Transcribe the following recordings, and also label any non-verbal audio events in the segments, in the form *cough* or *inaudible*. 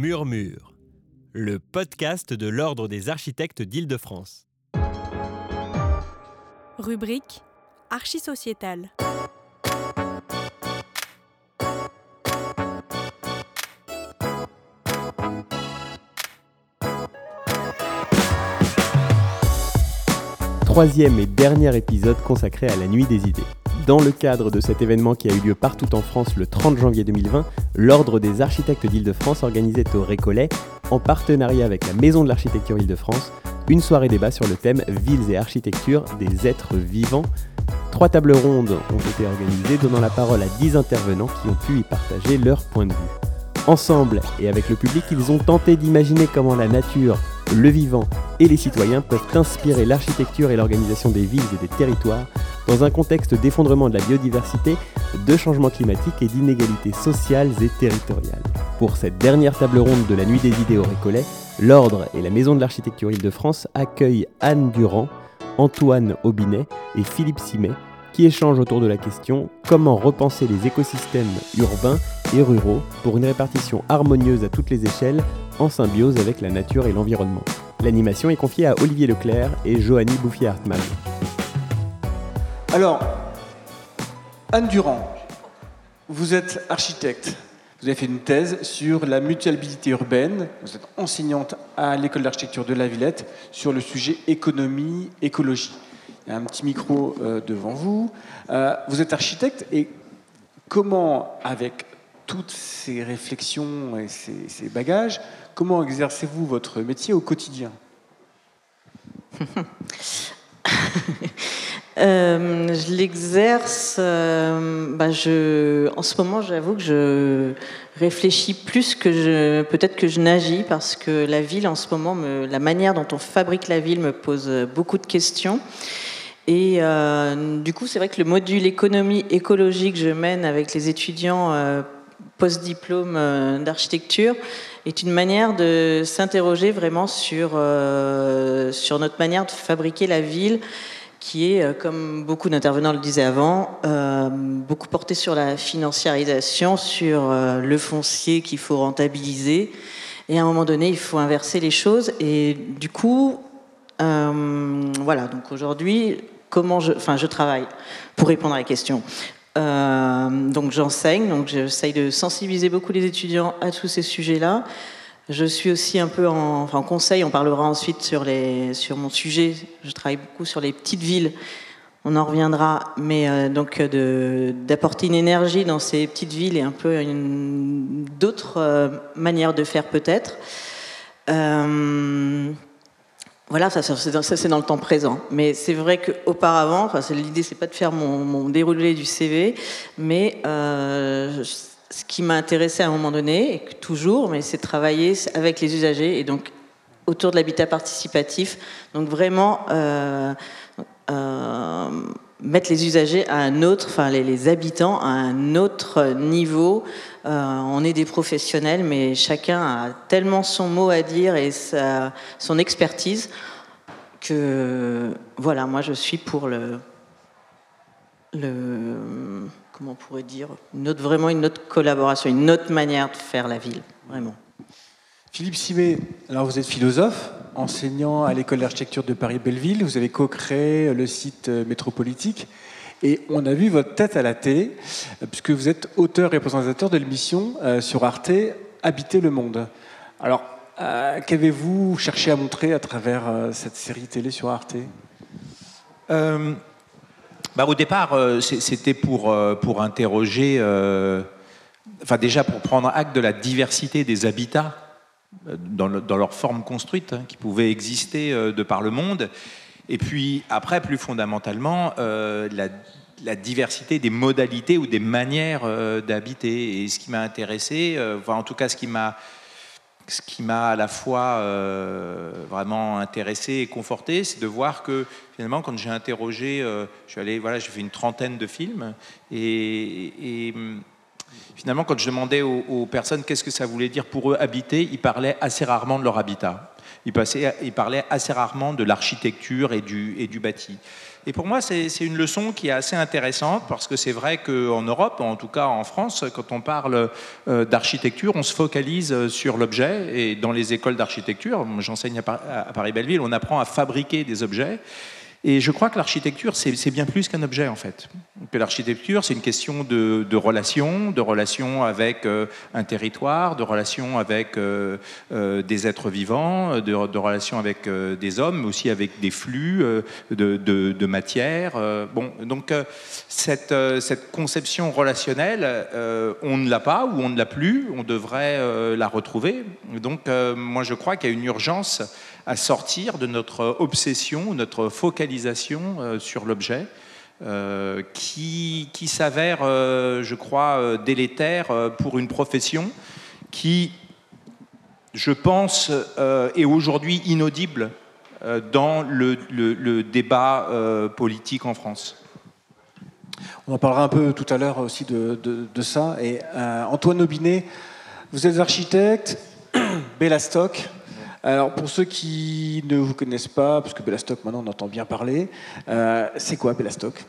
Murmure, le podcast de l'Ordre des architectes d'Île-de-France. Rubrique Archisociétale. Troisième et dernier épisode consacré à la nuit des idées. Dans le cadre de cet événement qui a eu lieu partout en France le 30 janvier 2020, l'Ordre des architectes d'Île-de-France organisait au Récollet, en partenariat avec la Maison de l'architecture Île-de-France, une soirée débat sur le thème Villes et architecture des êtres vivants. Trois tables rondes ont été organisées, donnant la parole à dix intervenants qui ont pu y partager leur point de vue. Ensemble et avec le public, ils ont tenté d'imaginer comment la nature, le vivant et les citoyens peuvent inspirer l'architecture et l'organisation des villes et des territoires dans un contexte d'effondrement de la biodiversité, de changement climatique et d'inégalités sociales et territoriales. Pour cette dernière table ronde de la Nuit des idées au Récollet, l'Ordre et la Maison de l'Architecture Île-de-France accueillent Anne Durand, Antoine Aubinet et Philippe Simet qui échangent autour de la question comment repenser les écosystèmes urbains et ruraux pour une répartition harmonieuse à toutes les échelles en symbiose avec la nature et l'environnement? L'animation est confiée à Olivier Leclerc et Johanny Bouffier-Hartmann. Alors, Anne Durand, vous êtes architecte. Vous avez fait une thèse sur la mutualité urbaine. Vous êtes enseignante à l'école d'architecture de la Villette sur le sujet économie, écologie. Il y a un petit micro euh, devant vous. Euh, vous êtes architecte et comment, avec toutes ces réflexions et ces, ces bagages, comment exercez-vous votre métier au quotidien? *laughs* Euh, je l'exerce. euh, bah, en ce moment, j'avoue que je réfléchis plus que je, peut-être que je n'agis parce que la ville, en ce moment, me- la manière dont on fabrique la ville me pose beaucoup de questions. Et euh, du coup, c'est vrai que le module économie écologique que je mène avec les étudiants post-diplôme d'architecture est une manière de s'interroger vraiment sur notre manière de fabriquer la ville qui est, euh, comme beaucoup d'intervenants le disaient avant, euh, beaucoup porté sur la financiarisation, sur euh, le foncier qu'il faut rentabiliser. Et à un moment donné, il faut inverser les choses. Et du coup, voilà, donc aujourd'hui, comment je, enfin, je travaille pour répondre à la question. Donc j'enseigne, donc j'essaye de sensibiliser beaucoup les étudiants à tous ces sujets-là. Je suis aussi un peu en, conseil, on parlera ensuite sur, mon sujet. Je travaille beaucoup sur les petites villes. On en reviendra, mais euh, donc euh, d'apporter une énergie dans ces petites villes et un peu d'autres euh, manières de faire peut-être. Voilà, ça, c'est dans, le temps présent. Mais c'est vrai qu'auparavant, l'idée, c'est pas de faire mon, déroulé du CV, mais ce qui m'a intéressé à un moment donné, et toujours, mais c'est travailler avec les usagers et donc autour de l'habitat participatif. Donc vraiment euh, euh, mettre les usagers à un autre, enfin les, les habitants à un autre niveau. Euh, on est des professionnels, mais chacun a tellement son mot à dire et son expertise que voilà, moi je suis pour le, le comment on pourrait dire, une autre, vraiment une autre collaboration, une autre manière de faire la ville, vraiment. Philippe Simet, alors vous êtes philosophe, enseignant à l'école d'architecture de Paris-Belleville. Vous avez co-créé le site euh, métropolitique. Et on a vu votre tête à la télé, euh, puisque vous êtes auteur et présentateur de l'émission euh, sur Arte Habiter le monde. Alors, euh, qu'avez-vous cherché à montrer à travers cette série télé sur Arte? Euh, bah, au départ, euh, c'était pour, euh, pour interroger, euh, enfin déjà pour prendre acte de la diversité des habitats dans, le- dans leur forme construite hein, qui pouvaient exister de par le monde. Et puis après, plus fondamentalement, la, diversité des modalités ou des manières d'habiter. Et ce qui m'a intéressé, enfin, en tout cas ce qui m'a ce qui m'a à la fois euh, vraiment intéressé et conforté, c'est de voir que finalement, quand j'ai interrogé, euh, je voilà, j'ai fait une trentaine de films, et, hum, finalement, quand je demandais aux, aux personnes qu'est-ce que ça voulait dire pour eux habiter, ils parlaient assez rarement de leur habitat. Ils, passaient, ils parlaient assez rarement de l'architecture et du, et du bâti. Et pour moi, c'est une leçon qui est assez intéressante parce que c'est vrai qu'en Europe, en tout cas en France, quand on parle d'architecture, on se focalise sur l'objet. Et dans les écoles d'architecture, j'enseigne à Paris-Belleville, on apprend à fabriquer des objets. Et je crois que l'architecture, c'est bien plus qu'un objet, en fait. L'architecture, c'est une question de, de relation, de relation avec euh, un territoire, de relation avec euh, euh, des êtres vivants, de, de relation avec des hommes, mais aussi avec des flux de, matière. bon, donc, cette, conception relationnelle, on ne l'a pas ou on ne l'a plus, on devrait la retrouver. Donc, moi, je crois qu'il y a une urgence à sortir de notre obsession, notre focalisation euh, sur l'objet, euh, qui, qui s'avère, euh, je crois, délétère pour une profession qui, je pense, est aujourd'hui inaudible dans le, le, débat politique en France. On en parlera un peu tout à l'heure aussi de, de, ça. Et Antoine Aubinet, vous êtes architecte, *clears throat* Bellastock, alors, pour ceux qui ne vous connaissent pas, parce que Bellastock, maintenant, on entend bien parler, euh, c'est quoi Bellastock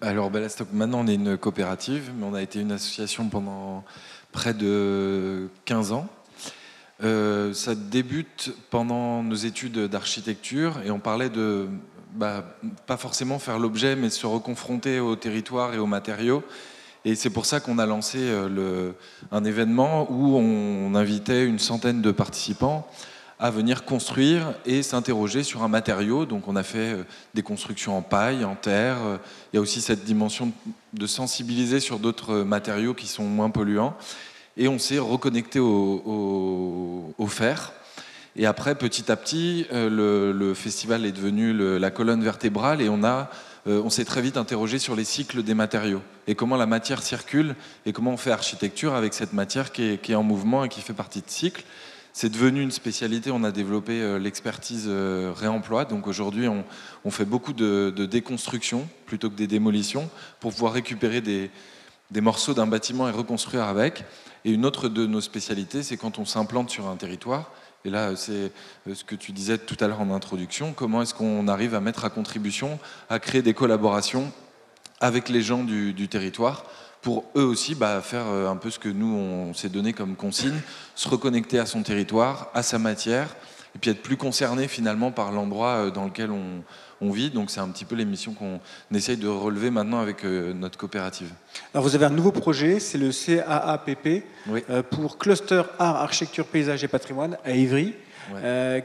Alors, Bellastock, maintenant, on est une coopérative, mais on a été une association pendant près de 15 ans. Euh, ça débute pendant nos études d'architecture et on parlait de bah, pas forcément faire l'objet, mais se reconfronter au territoire et aux matériaux. Et c'est pour ça qu'on a lancé euh, un événement où on invitait une centaine de participants à venir construire et s'interroger sur un matériau. Donc on a fait euh, des constructions en paille, en terre. Il y a aussi cette dimension de sensibiliser sur d'autres matériaux qui sont moins polluants. Et on s'est reconnecté au, fer. Et après, petit à petit, euh, le, festival est devenu la colonne vertébrale et on euh, on s'est très vite interrogé sur les cycles des matériaux et comment la matière circule et comment on fait architecture avec cette matière qui est, qui est en mouvement et qui fait partie de cycles. C'est devenu une spécialité. On a développé euh, l'expertise euh, réemploi. Donc aujourd'hui, on, fait beaucoup de, déconstruction plutôt que des démolitions pour pouvoir récupérer des, morceaux d'un bâtiment et reconstruire avec. Et une autre de nos spécialités, c'est quand on s'implante sur un territoire. Et là, c'est euh, ce que tu disais tout à l'heure en introduction. Comment est-ce qu'on arrive à mettre à contribution, à créer des collaborations avec les gens du territoire pour eux aussi bah, faire euh, un peu ce que nous, on s'est donné comme consigne, se reconnecter à son territoire, à sa matière, et puis être plus concerné finalement par l'endroit euh, dans lequel on, vit. Donc c'est un petit peu les missions qu'on essaye de relever maintenant avec euh, notre coopérative. Alors vous avez un nouveau projet, c'est le CAAPP pour Cluster Art, Architecture, Paysage et Patrimoine à Ivry.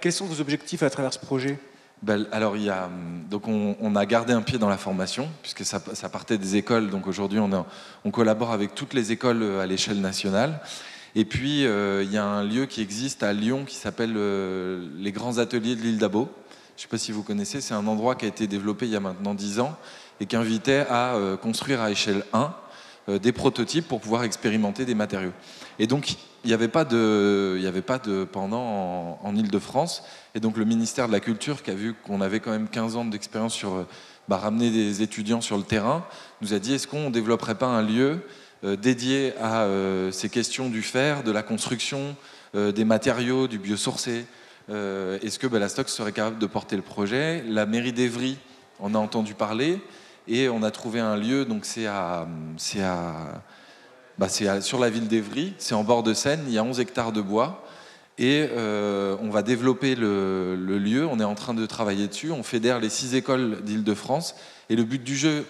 quels sont vos objectifs à travers ce projet? A, donc on, a gardé un pied dans la formation, puisque ça, partait des écoles. Donc aujourd'hui, on, on, collabore avec toutes les écoles euh, à l'échelle nationale. Et puis, euh, il y a un lieu qui existe à Lyon qui s'appelle euh, les Grands Ateliers de l'île d'Abo. Je ne sais pas si vous connaissez, c'est un endroit qui a été développé il y a maintenant 10 ans et qui invitait à construire à échelle 1 des prototypes pour pouvoir expérimenter des matériaux. Et donc, il n'y avait pas de, il y avait pas de pendant en, Ile-de-France. Et donc, le ministère de la Culture, qui a vu qu'on avait quand même 15 ans d'expérience sur euh, bah, ramener des étudiants sur le terrain, nous a dit est-ce qu'on ne développerait pas un lieu euh, dédié à euh, ces questions du fer, de la construction, des matériaux, du biosourcé Est-ce que Bellastock serait capable de porter le projet? La mairie d'Evry en a entendu parler et on a trouvé un lieu, donc c'est à, c'est à bah, c'est sur la ville d'Evry, c'est en bord de Seine, il y a 11 hectares de bois. Et euh, on va développer le, lieu, on est en train de travailler dessus, on fédère les six écoles d'Île-de-France. Et le but du jeu,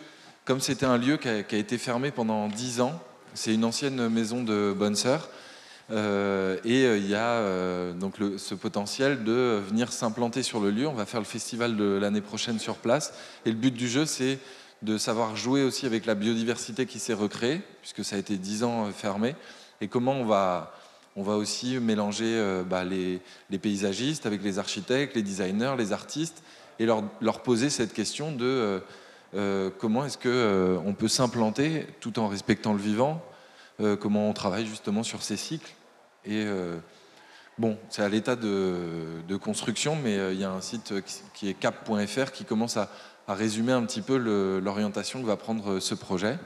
comme c'était un lieu qui a, été fermé pendant 10 ans, c'est une ancienne maison de bonne sœur, euh, et euh, il y a donc ce potentiel de venir s'implanter sur le lieu. On va faire le festival de l'année prochaine sur place. Et le but du jeu, c'est de savoir jouer aussi avec la biodiversité qui s'est recréée, puisque ça a été dix ans euh, fermé, et comment on va, on va aussi mélanger euh, bah, les, paysagistes avec les architectes, les designers, les artistes, et leur, poser cette question de euh, comment est-ce qu'on on peut s'implanter tout en respectant le vivant, comment on travaille justement sur ces cycles. Et bon, c'est à l'état de, construction, mais il y a un site qui est cap.fr qui commence à à résumer un petit peu l'orientation que va prendre ce projet.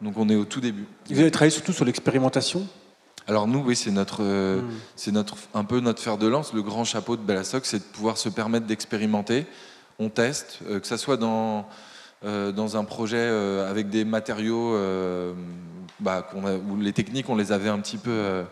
Donc on est au tout début. Vous avez travaillé surtout sur l'expérimentation? Alors nous, oui, c'est notre, euh, hmm. c'est notre, un peu notre fer de lance. Le grand chapeau de Bellastock, c'est de pouvoir se permettre d'expérimenter. on teste, que ce soit dans, dans un projet avec des matériaux bah, où les techniques, on les avait un petit peu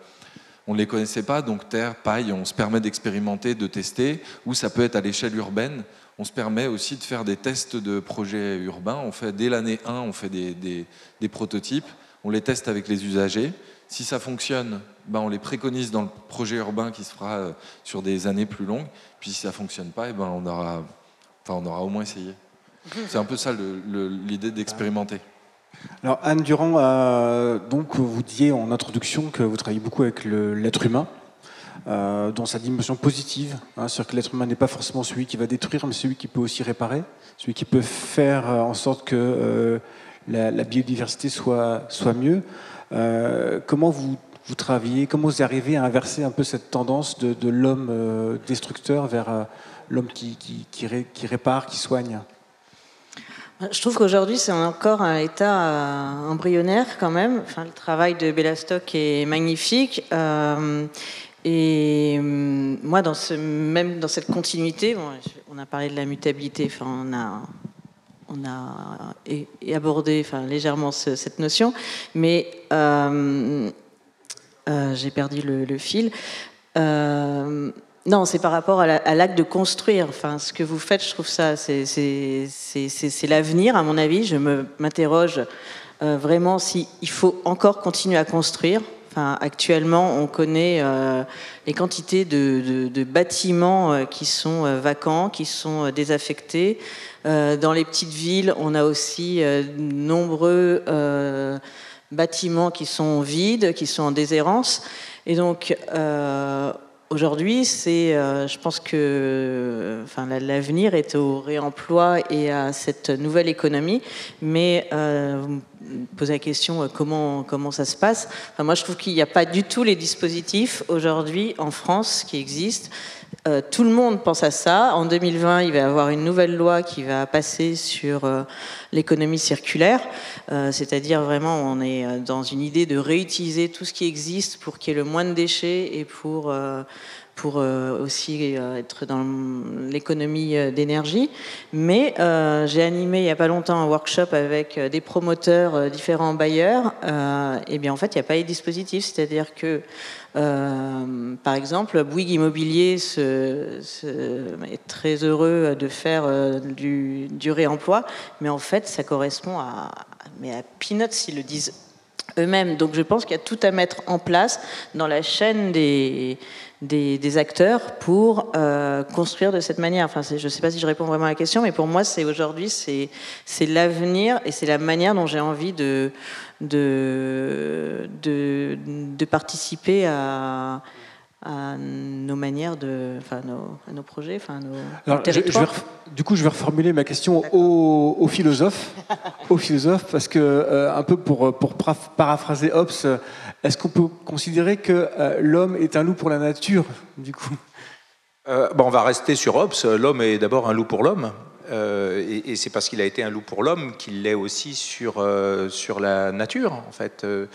on ne les connaissait pas, donc terre, paille, on se permet d'expérimenter, de tester, ou ça peut être à l'échelle urbaine. On se permet aussi de faire des tests de projets urbains. On fait dès l'année 1, on fait des, prototypes, on les teste avec les usagers. Si ça fonctionne, ben on les préconise dans le projet urbain qui se fera euh, sur des années plus longues. Puis si ça fonctionne pas, et eh ben on aura, enfin on aura au moins essayé. C'est un peu ça l'idée d'expérimenter. Alors Anne Durand, euh, donc vous disiez en introduction que vous travaillez beaucoup avec l'être humain, euh, dans sa dimension positive, hein, c'est-à-dire que l'être humain n'est pas forcément celui qui va détruire, mais celui qui peut aussi réparer, celui qui peut faire euh, en sorte que la, biodiversité soit, mieux. comment vous, vous travaillez, comment vous arrivez à inverser un peu cette tendance de, l'homme destructeur vers l'homme qui, répare, qui soigne? Je trouve qu'aujourd'hui, c'est encore un état euh, embryonnaire quand même. Le travail de Bellastock est magnifique. Euh, et euh, moi, dans ce, même dans cette continuité, on a parlé de la mutabilité, on a, on a abordé légèrement cette notion, mais j'ai perdu le, fil. Non, c'est par rapport à l'acte de construire. Enfin, ce que vous faites, je trouve ça, c'est l'avenir, à mon avis. Je m'interroge euh, vraiment s'il faut encore continuer à construire. Actuellement, on connaît euh, les quantités de, bâtiments euh, qui sont vacants, qui sont désaffectés. dans les petites villes, on a aussi nombreux bâtiments qui sont vides, qui sont en déshérence. Et donc, Aujourd'hui, c'est, euh, je pense que, l'avenir est au réemploi et à cette nouvelle économie. Mais euh, posez la question euh, comment comment ça se passe. moi, je trouve qu'il n'y a pas du tout les dispositifs aujourd'hui en France qui existent. tout le monde pense à ça. En 2020, il va y avoir une nouvelle loi qui va passer sur l'économie circulaire, c'est-à-dire vraiment on est dans une idée de réutiliser tout ce qui existe pour qu'il y ait le moins de déchets et pour pour euh, aussi euh, être dans l'économie euh, d'énergie. Mais j'ai animé il n'y a pas longtemps un workshop avec des promoteurs, différents bailleurs. et bien en fait, il n'y a pas les dispositifs, c'est-à-dire que par exemple, Bouygues Immobilier est très heureux de faire du, du, réemploi, mais en fait, ça correspond à, mais à peanuts, s'ils le disent eux-mêmes. Donc je pense qu'il y a tout à mettre en place dans la chaîne des, des, acteurs pour euh, construire de cette manière. Enfin, je ne sais pas si je réponds vraiment à la question, mais pour moi, c'est aujourd'hui, c'est l'avenir et c'est la manière dont j'ai envie de, de, de, de participer à, à nos manières de, enfin, nos, à nos projets, enfin, nos, Alors, du coup, je vais reformuler ma question aux, philosophes, *laughs* aux philosophes, parce que euh, un peu pour, pour paraphraser Hobbes, est-ce qu'on peut considérer que euh, l'homme est un loup pour la nature, du coup? Euh, bon, On va rester sur Hobbes. L'homme est d'abord un loup pour l'homme. Euh, et, c'est parce qu'il a été un loup pour l'homme qu'il l'est aussi sur, euh, sur la nature. En fait, euh,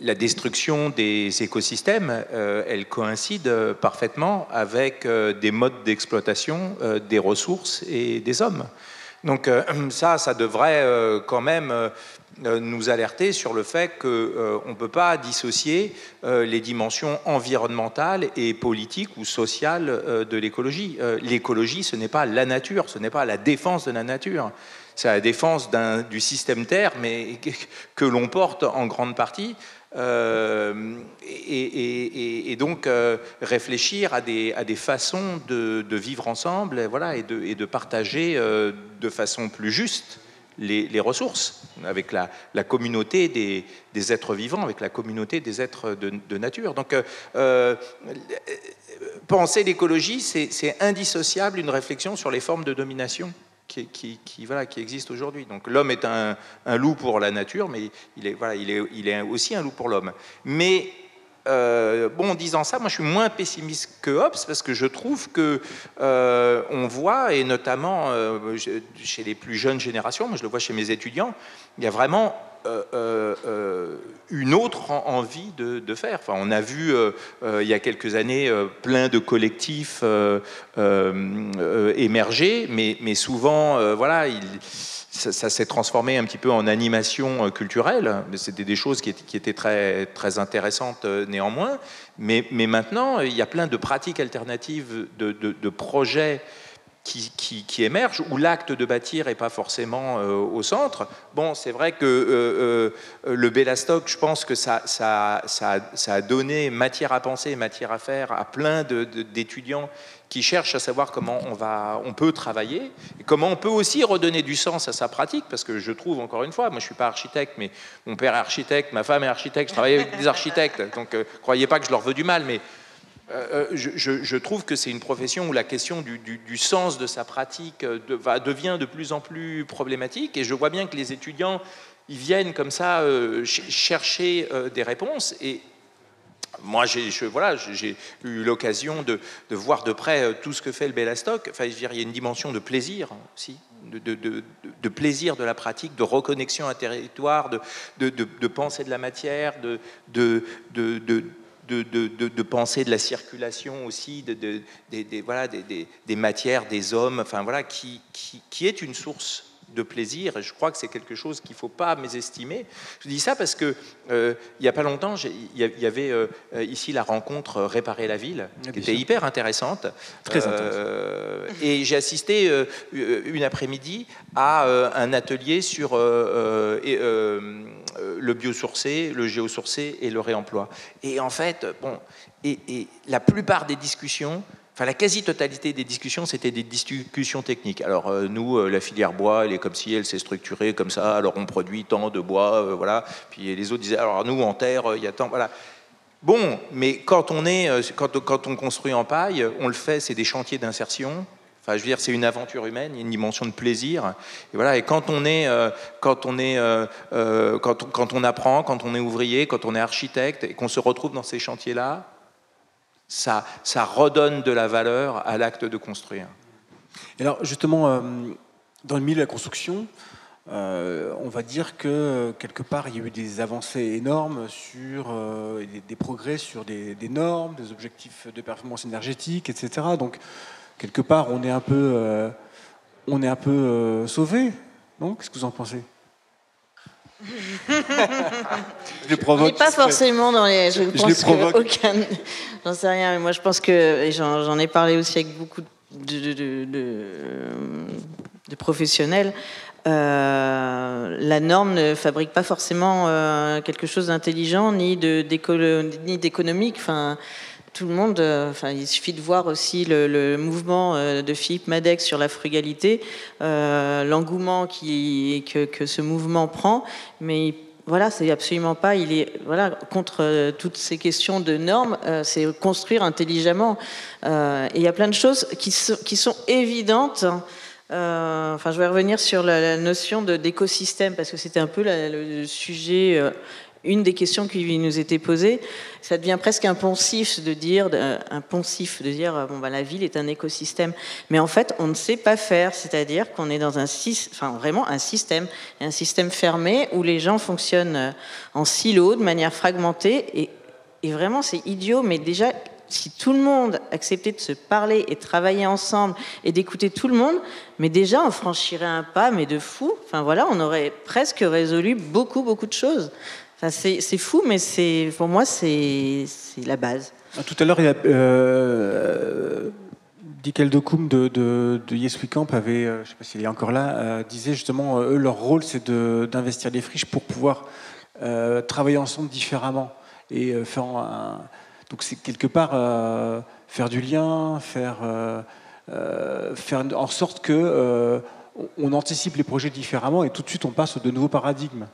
la destruction des écosystèmes, elle coïncide parfaitement avec des modes d'exploitation des ressources et des hommes. Donc *clears throat* ça, ça devrait quand même nous alerter sur le fait qu'on euh, ne peut pas dissocier euh, les dimensions environnementales et politiques ou sociales de l'écologie. L'écologie, ce n'est pas la nature, ce n'est pas la défense de la nature. C'est la défense du système Terre, mais que, l'on porte en grande partie. et, donc réfléchir à des, façons de, vivre ensemble voilà, et de partager de façon plus juste les, ressources, avec la, communauté des, êtres vivants, avec la communauté des êtres de, nature. Donc, euh, euh, penser l'écologie, c'est indissociable d'une réflexion sur les formes de domination qui, qui, aujourd'hui. Donc l'homme est un, loup pour la nature, mais il est, il est aussi un loup pour l'homme. Mais euh, bon, en disant ça, moi je suis moins pessimiste que Hobbes parce que je trouve que euh, on voit, et notamment euh, chez les plus jeunes générations, moi je le vois chez mes étudiants, il y a vraiment une autre envie de, faire. Enfin, on a vu il y a quelques années plein de collectifs émerger, mais, souvent, voilà, il ça, s'est transformé un petit peu en animation euh, culturelle. C'était des choses qui étaient, très, très intéressantes euh, néanmoins. Mais, mais, maintenant, il y a plein de pratiques alternatives, de, projets qui, qui, émergent, où l'acte de bâtir n'est pas forcément euh, au centre. Bon, c'est vrai que le Bellastock, je pense que ça, a donné matière à penser, matière à faire à plein d'étudiants qui cherche à savoir comment on, peut travailler, et comment on peut aussi redonner du sens à sa pratique, parce que je trouve, encore une fois, moi je ne suis pas architecte, mais mon père est architecte, ma femme est architecte, je travaille avec des architectes, donc ne euh, croyez pas que je leur veux du mal, mais euh, euh, je, trouve que c'est une profession où la question du, sens de sa pratique va, devient de plus en plus problématique, et je vois bien que les étudiants, ils viennent comme ça chercher des réponses, et moi, j'ai eu l'occasion de, voir de près euh, tout ce que fait le Bellastock. Enfin, il y a une dimension de plaisir aussi, de, plaisir de la pratique, de reconnexion à territoire, de, pensée de la matière, de, de, penser de la circulation aussi, des, voilà, des, matières, des hommes, enfin voilà, qui, qui est une source de plaisir, et je crois que c'est quelque chose qu'il ne faut pas mésestimer. Je dis ça parce que euh, il n'y a pas longtemps, il y avait euh, ici la rencontre Réparer la ville, qui était hyper intéressante. Très intéressante. Euh, et j'ai assisté une après-midi à un atelier sur le biosourcé, le géosourcé et le réemploi. Et en fait, bon, et la plupart des discussions La quasi-totalité des discussions, c'était des discussions techniques. Alors, euh, nous, euh, la filière bois, elle est comme si elle s'est structurée comme ça, alors on produit tant de bois, euh, voilà. Puis les autres disaient, alors nous, en terre, il y a tant, voilà. Bon, mais quand on, est, quand, on construit en paille, on le fait, c'est des chantiers d'insertion. Enfin, je veux dire, c'est une aventure humaine, il y a une dimension de plaisir. Et voilà. Et quand on est, quand on est, quand on apprend, quand on est ouvrier, quand on est architecte, et qu'on se retrouve dans ces chantiers-là, ça, redonne de la valeur à l'acte de construire. Et alors justement, euh, dans le milieu de la construction, euh, on va dire que quelque part il y a eu des avancées énormes sur euh, des, progrès sur des, normes, des objectifs de performance énergétique, etc. Donc quelque part on est un peu, on est un peu sauvé. Qu'est-ce que vous en pensez? *laughs* je provoque. pas forcément dans les. Je, pense aucun. J'en sais rien, mais moi je pense que. J'en ai parlé aussi avec beaucoup de, de, de, professionnels. Euh, la norme ne fabrique pas forcément euh, quelque chose d'intelligent ni d'économique. Enfin, tout le monde, euh, enfin, il suffit de voir aussi le, mouvement euh, de Philippe Madec sur la frugalité, euh, l'engouement que, ce mouvement prend, mais voilà, c'est absolument pas, il est voilà contre toutes ces questions de normes, c'est construire intelligemment. et il y a plein de choses qui, qui sont évidentes. enfin, je vais revenir sur la, notion d'écosystème parce que c'était un peu le sujet une des questions qui nous était posée, ça devient presque un poncif de dire, un poncif de dire, bon, bah, la ville est un écosystème. Mais en fait, on ne sait pas faire, c'est-à-dire qu'on est dans un, enfin, vraiment un système, un système fermé où les gens fonctionnent euh, en silo, de manière fragmentée, et, et vraiment c'est idiot, mais déjà, si tout le monde acceptait de se parler et travailler ensemble et d'écouter tout le monde, mais déjà on franchirait un pas, mais de fou. Enfin voilà, on aurait presque résolu beaucoup, beaucoup de choses c'est fou, mais pour moi, c'est la base. Ah, tout à l'heure, il y. Euh, de, de, Yes We Camp avait, euh, je ne sais pas s'il est encore là, euh, disait justement, eux, leur rôle, c'est d'investir des friches pour pouvoir travailler ensemble différemment. Et faire donc, c'est quelque part faire du lien, faire, faire en sorte que on anticipe les projets différemment et tout de suite on passe de nouveaux paradigmes.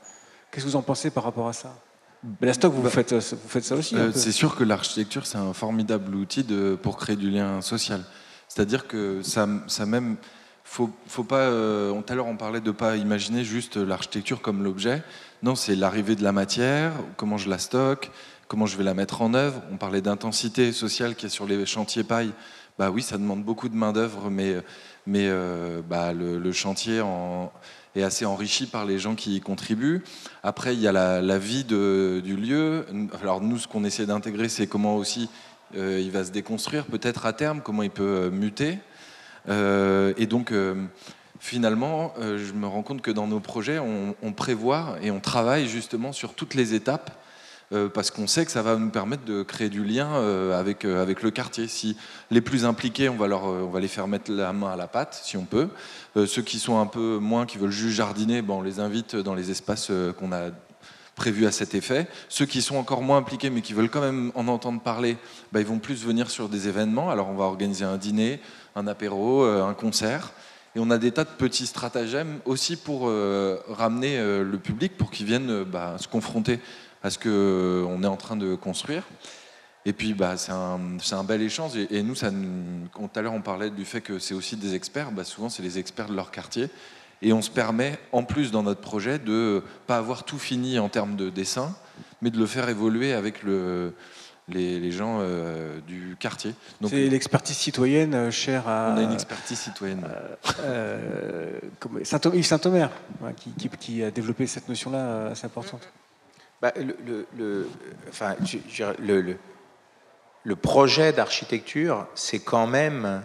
Qu'est-ce que vous en pensez par rapport à ça? Bellastock, vous, faites, vous faites ça aussi euh, C'est sûr que l'architecture, c'est un formidable outil de, pour créer du lien social. C'est-à-dire que ça, ça même. Faut, faut pas. Euh, tout à l'heure, on parlait de ne pas imaginer juste l'architecture comme l'objet. Non, c'est l'arrivée de la matière, comment je la stocke, comment je vais la mettre en œuvre. On parlait d'intensité sociale qui est sur les chantiers paille. Bah oui, ça demande beaucoup de main-d'œuvre, mais, mais euh, bah, le, le, chantier en est assez enrichi par les gens qui y contribuent. Après, il y a la, vie du lieu. Alors nous, ce qu'on essaie d'intégrer, c'est comment aussi euh, il va se déconstruire, peut-être à terme, comment il peut euh, muter. Euh, et donc, finalement, je me rends compte que dans nos projets, on, prévoit et on travaille justement sur toutes les étapes parce qu'on sait que ça va nous permettre de créer du lien euh, avec, euh, avec le quartier. Si les plus impliqués, on va, leur, on va les faire mettre la main à la pâte, si on peut. ceux qui sont un peu moins, qui veulent juste jardiner, bon, on les invite dans les espaces qu'on a prévus à cet effet. Ceux qui sont encore moins impliqués mais qui veulent quand même en entendre parler, bah, ils vont plus venir sur des événements. Alors on va organiser un dîner, un apéro, un concert. Et on a des tas de petits stratagèmes aussi pour ramener le public, pour qu'ils viennent bah, se confronter à ce qu'on est en train de construire. Et puis, bah, c'est un, un, bel échange. Et, nous, ça, tout à l'heure, on parlait du fait que c'est aussi des experts. Bah, souvent, c'est les experts de leur quartier. Et on se permet, en plus, dans notre projet, de pas avoir tout fini en termes de dessin, mais de le faire évoluer avec le, les, gens euh, du quartier. C'est l'expertise citoyenne euh, chère à. On a une expertise citoyenne. Euh, Saint Yves Saint-Omer, qui, qui, qui, a développé cette notion-là assez importante. Le, projet d'architecture, c'est quand même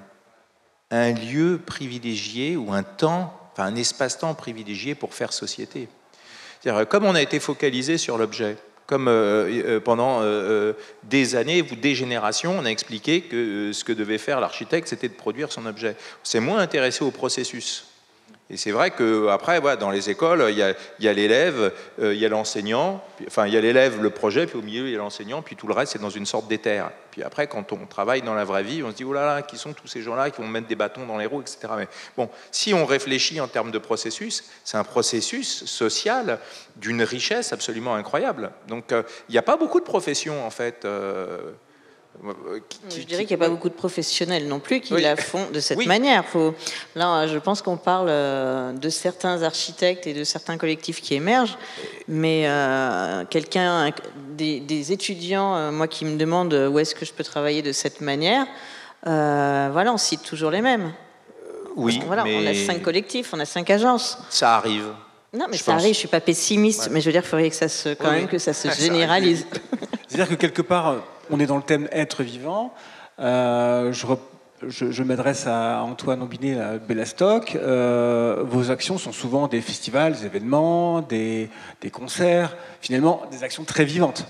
un lieu privilégié ou un temps, enfin un espace-temps privilégié pour faire société. Comme on a été focalisé sur l'objet, comme euh, euh, pendant euh, des années ou des générations, on a expliqué que ce que devait faire l'architecte, c'était de produire son objet. On s'est moins intéressé au processus. Et c'est vrai qu'après, voilà, dans les écoles, il y a, l'élève, euh, il y a l'enseignant, enfin il y a l'élève, le projet, puis au milieu il y a l'enseignant, puis tout le reste c'est dans une sorte d'éther. Puis après, quand on travaille dans la vraie vie, on se dit, oh là là, qui sont tous ces gens-là qui vont mettre des bâtons dans les roues, etc. Mais bon, si on réfléchit en termes de processus, c'est un processus social d'une richesse absolument incroyable. Donc euh, il n'y a pas beaucoup de professions en fait. Euh, je dirais qu'il n'y a pas beaucoup de professionnels non plus qui la font de cette manière. Faut... Là, je pense qu'on parle euh, de certains architectes et de certains collectifs qui émergent, mais euh, quelqu'un, des, étudiants, euh, moi qui me demandent où est-ce que je peux travailler de cette manière, voilà, on cite toujours les mêmes. Oui, voilà, on a cinq collectifs, on a cinq agences. Ça arrive. Non, mais ça arrive. Je suis pas pessimiste, mais je veux dire, qu'il faudrait que ça se, quand même, que ça se *laughs* généralise. C'est-à-dire que quelque part on est dans le thème être vivant. Euh, je, m'adresse à Antoine Ombiné à Bellastock. Euh, vos actions sont souvent des festivals, des événements, des, concerts, finalement des actions très vivantes.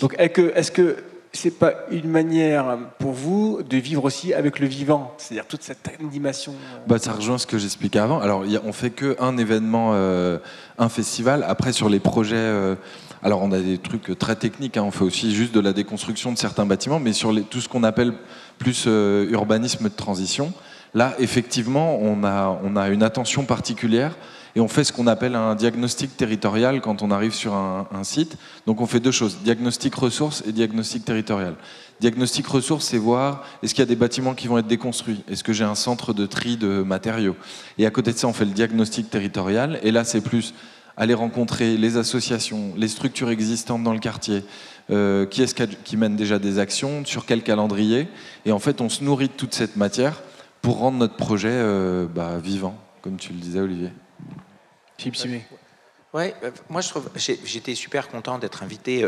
Donc est-ce que ce n'est pas une manière pour vous de vivre aussi avec le vivant, c'est-à-dire toute cette animation euh bah, Ça rejoint ce que j'expliquais avant. Alors, on fait qu'un événement, un festival. Après, sur les projets alors on a des trucs très techniques, hein. on fait aussi juste de la déconstruction de certains bâtiments, mais sur tout ce qu'on appelle plus euh, urbanisme de transition, là effectivement on a, on a une attention particulière et on fait ce qu'on appelle un diagnostic territorial quand on arrive sur un, site. Donc on fait deux choses, diagnostic ressources et diagnostic territorial. Diagnostic ressources, c'est voir est-ce qu'il y a des bâtiments qui vont être déconstruits? Est-ce que j'ai un centre de tri de matériaux? Et à côté de ça, on fait le diagnostic territorial. Et là, c'est plus aller rencontrer les associations, les structures existantes dans le quartier, euh, qui est-ce qui mène déjà des actions, sur quel calendrier. Et en fait, on se nourrit de toute cette matière pour rendre notre projet euh, bah, vivant, comme tu le disais, Olivier. Philippe Simé. Ouais, euh, moi je trouve, j'étais super content d'être invité.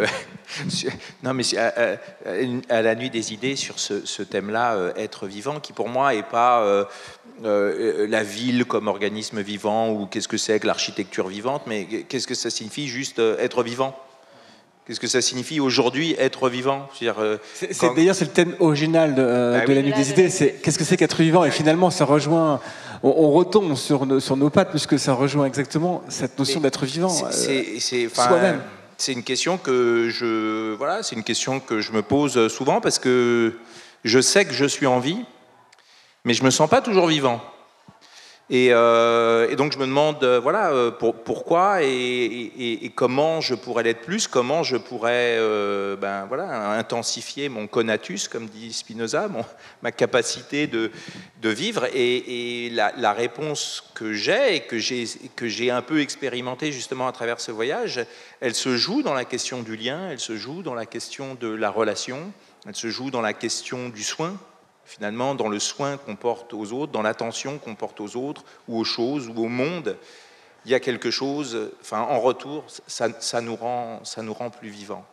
*laughs* non, mais à, la nuit des idées sur ce, thème-là, être vivant, qui pour moi est pas euh, la ville comme organisme vivant ou qu'est-ce que c'est que l'architecture vivante, mais qu'est-ce que ça signifie juste euh, être vivant? Qu'est-ce que ça signifie aujourd'hui être vivant? Euh, c'est, D'ailleurs, c'est le thème original de, bah la nuit des idées. C'est qu'est-ce que c'est qu'être vivant? Et finalement, ça rejoint. On, retombe sur nos, sur nos pattes puisque ça rejoint exactement cette notion d'être vivant. Soi-même. C'est une question que je voilà, c'est une question que je me pose souvent parce que je sais que je suis en vie, mais je me sens pas toujours vivant. Et, euh, donc je me demande, euh, voilà, euh, pourquoi et, comment je pourrais l'être plus, comment je pourrais, ben voilà, intensifier mon conatus, comme dit Spinoza, ma capacité de, de vivre. Et, la, réponse que j'ai et que j'ai que j'ai un peu expérimenté justement à travers ce voyage, elle se joue dans la question du lien, elle se joue dans la question de la relation, elle se joue dans la question du soin finalement, dans le soin qu'on porte aux autres, dans l'attention qu'on porte aux autres, ou aux choses, ou au monde. il y a quelque chose, en retour, ça, nous, rend, plus vivants.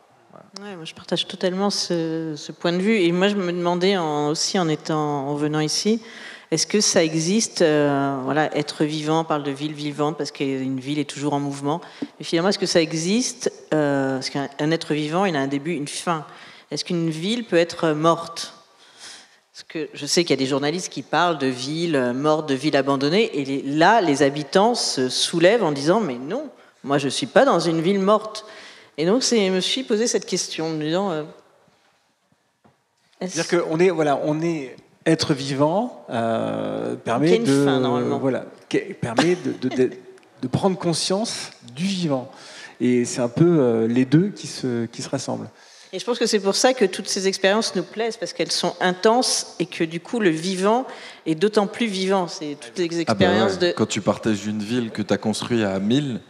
Moi je partage totalement ce, point de vue. Et moi, je me demandais aussi en, étant, en venant ici, est-ce que ça existe euh, Voilà, être vivant, on parle de ville vivante parce qu'une ville est toujours en mouvement. Mais finalement, est-ce que ça existe euh, Parce qu'un être vivant, il a un début, une fin. Est-ce qu'une ville peut être morte? Que je sais qu'il y a des journalistes qui parlent de villes mortes, de villes abandonnées, et les, là, les habitants se soulèvent en disant mais non, moi je suis pas dans une ville morte. Et donc, je me suis posé cette question, en me disant. Euh, C'est-à-dire qu'on est, voilà, on est être vivant euh, permet de, fin, voilà, permet de, de, de, prendre conscience du vivant. Et c'est un peu euh, les deux qui se, qui se rassemblent. Et je pense que c'est pour ça que toutes ces expériences nous plaisent, parce qu'elles sont intenses et que du coup le vivant est d'autant plus vivant. C'est toutes les expériences ah bah ouais. de... Quand tu partages une ville que tu as construite à 1000,